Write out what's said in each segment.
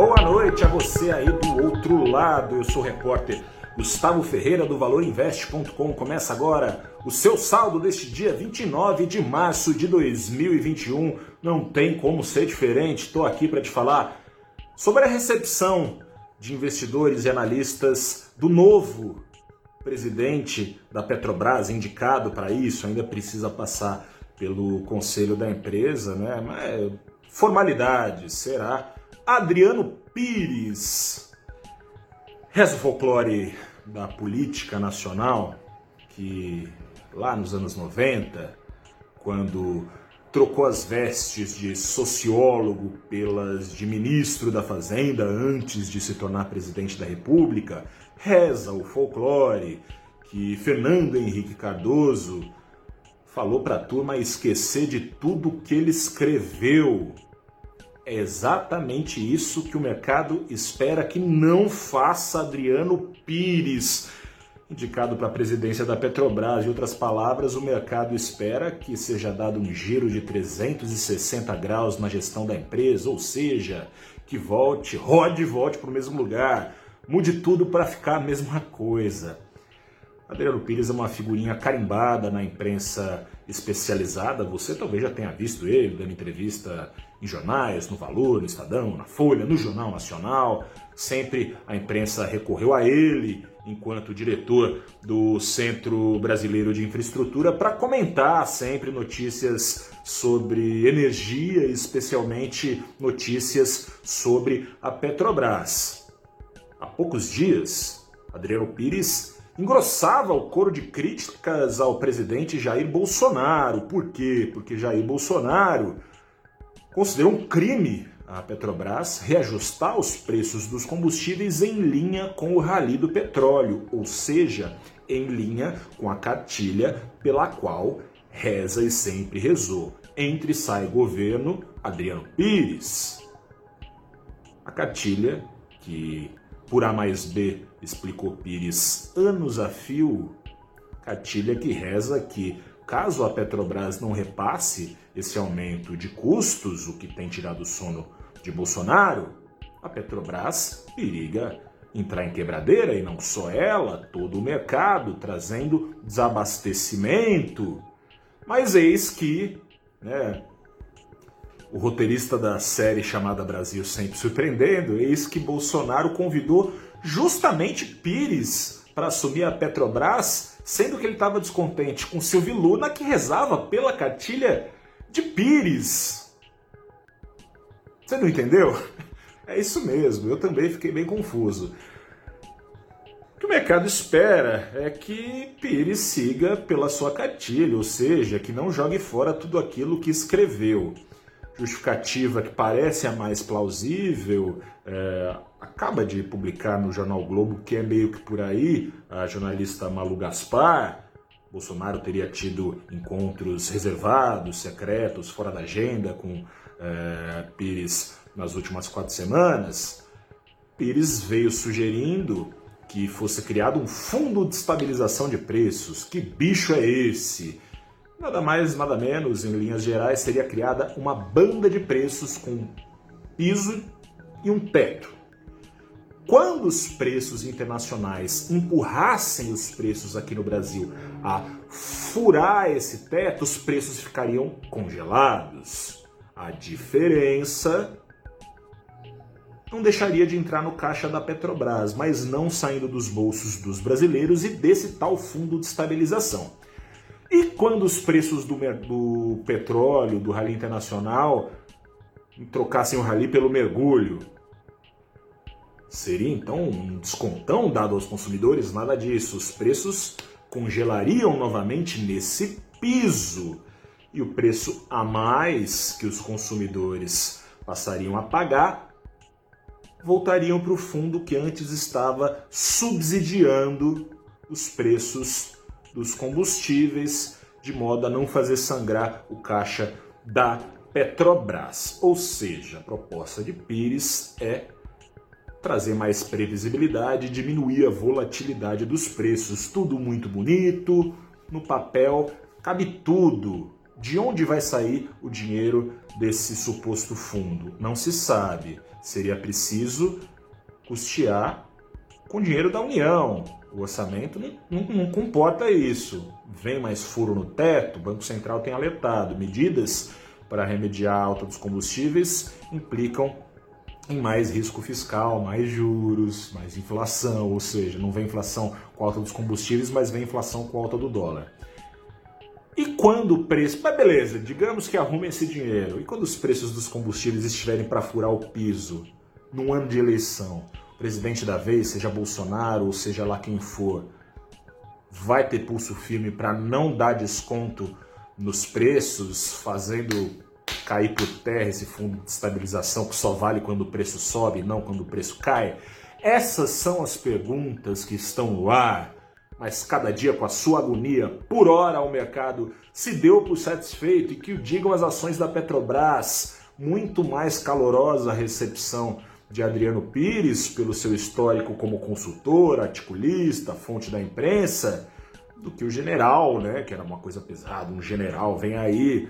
Boa noite a você aí do outro lado. Eu sou o repórter Gustavo Ferreira do ValorInvest.com. Começa agora o seu saldo deste dia 29 de março de 2021. Não tem como ser diferente. Estou aqui para te falar sobre a recepção de investidores e analistas do novo presidente da Petrobras, indicado para isso, ainda precisa passar pelo conselho da empresa, né? Mas formalidade, será Adriano Pires. Reza o folclore da política nacional que lá nos anos 90, quando trocou as vestes de sociólogo pelas de ministro da Fazenda antes de se tornar presidente da República, reza o folclore que Fernando Henrique Cardoso falou para a turma esquecer de tudo que ele escreveu é exatamente isso que o mercado espera que não faça Adriano Pires, indicado para a presidência da Petrobras. Em outras palavras, o mercado espera que seja dado um giro de 360 graus na gestão da empresa, ou seja, que volte, rode e volte para o mesmo lugar, mude tudo para ficar a mesma coisa. Adriano Pires é uma figurinha carimbada na imprensa especializada. Você talvez já tenha visto ele dando entrevista em jornais, no Valor, no Estadão, na Folha, no Jornal Nacional. Sempre a imprensa recorreu a ele enquanto diretor do Centro Brasileiro de Infraestrutura para comentar sempre notícias sobre energia, especialmente notícias sobre a Petrobras. Há poucos dias, Adriano Pires engrossava o coro de críticas ao presidente Jair Bolsonaro. Por quê? Porque Jair Bolsonaro considerou um crime a Petrobras reajustar os preços dos combustíveis em linha com o rally do petróleo, ou seja, em linha com a cartilha pela qual reza e sempre rezou. Entre sai governo Adriano Pires. A cartilha que por A mais B, explicou Pires anos a fio, cartilha que reza que, caso a Petrobras não repasse esse aumento de custos, o que tem tirado o sono de Bolsonaro, a Petrobras periga entrar em quebradeira e não só ela, todo o mercado, trazendo desabastecimento. Mas eis que né, o roteirista da série chamada Brasil Sempre Surpreendendo, eis que Bolsonaro convidou justamente Pires para assumir a Petrobras, sendo que ele estava descontente com Silvio Luna, que rezava pela cartilha de Pires. Você não entendeu? É isso mesmo, eu também fiquei bem confuso. O que o mercado espera é que Pires siga pela sua cartilha, ou seja, que não jogue fora tudo aquilo que escreveu justificativa que parece a mais plausível, é, acaba de publicar no Jornal Globo, que é meio que por aí, a jornalista Malu Gaspar. Bolsonaro teria tido encontros reservados, secretos, fora da agenda com é, Pires nas últimas quatro semanas. Pires veio sugerindo que fosse criado um fundo de estabilização de preços. Que bicho é esse? Nada mais, nada menos, em linhas gerais, seria criada uma banda de preços com piso e um teto. Quando os preços internacionais empurrassem os preços aqui no Brasil a furar esse teto, os preços ficariam congelados. A diferença não deixaria de entrar no caixa da Petrobras, mas não saindo dos bolsos dos brasileiros e desse tal fundo de estabilização. E quando os preços do, do petróleo, do rally internacional, trocassem o rally pelo mergulho, seria então um descontão dado aos consumidores? Nada disso. Os preços congelariam novamente nesse piso. E o preço a mais que os consumidores passariam a pagar voltariam para o fundo que antes estava subsidiando os preços dos combustíveis, de modo a não fazer sangrar o caixa da Petrobras. Ou seja, a proposta de Pires é trazer mais previsibilidade, diminuir a volatilidade dos preços. Tudo muito bonito, no papel cabe tudo, De onde vai sair o dinheiro desse suposto fundo? Não se sabe. Seria preciso custear com dinheiro da União. O orçamento não, não, não, comporta isso. Vem mais furo no teto, o Banco Central tem alertado. Medidas para remediar a alta dos combustíveis implicam em mais risco fiscal, mais juros, mais inflação, ou seja, não vem inflação com a alta dos combustíveis, mas vem inflação com a alta do dólar. E quando o preço. Mas beleza, digamos que arrumem esse dinheiro. E quando os preços dos combustíveis estiverem para furar o piso, num ano de eleição, presidente da vez, seja Bolsonaro ou seja lá quem for, vai ter pulso firme para não dar desconto nos preços, fazendo cair por terra esse fundo de estabilização que só vale quando o preço sobe, não quando o preço cai? Essas são as perguntas que estão no ar, mas cada dia com a sua agonia, por hora o mercado se deu por satisfeito e que o digam as ações da Petrobras, muito mais calorosa a recepção de Adriano Pires pelo seu histórico como consultor, articulista, fonte da imprensa, do que o general, né, que era uma coisa pesada, um general vem aí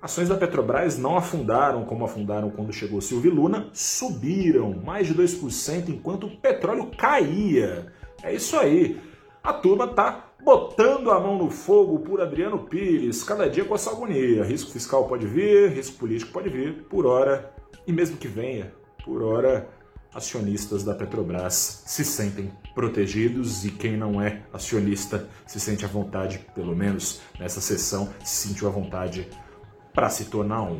Ações da Petrobras não afundaram como afundaram quando chegou Silvio Luna, subiram mais de 2% enquanto o petróleo caía. É isso aí. A turma tá botando a mão no fogo por Adriano Pires, cada dia com essa agonia. Risco fiscal pode vir, risco político pode vir, por hora, e mesmo que venha, por hora, acionistas da Petrobras se sentem protegidos e quem não é acionista se sente à vontade, pelo menos nessa sessão, se sentiu à vontade para se tornar um.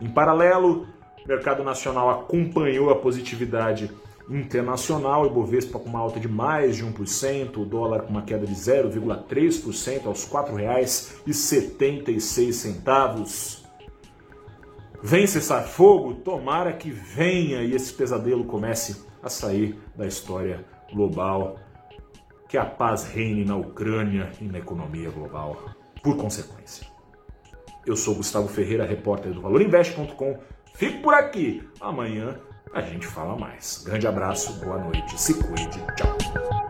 Em paralelo, o mercado nacional acompanhou a positividade internacional, o Ibovespa com uma alta de mais de 1%, o dólar com uma queda de 0,3% aos R$ 4,76. Vem cessar fogo? Tomara que venha e esse pesadelo comece a sair da história global. Que a paz reine na Ucrânia e na economia global, por consequência. Eu sou Gustavo Ferreira, repórter do ValorInvest.com. Fico por aqui. Amanhã a gente fala mais. Grande abraço, boa noite, se cuide, tchau.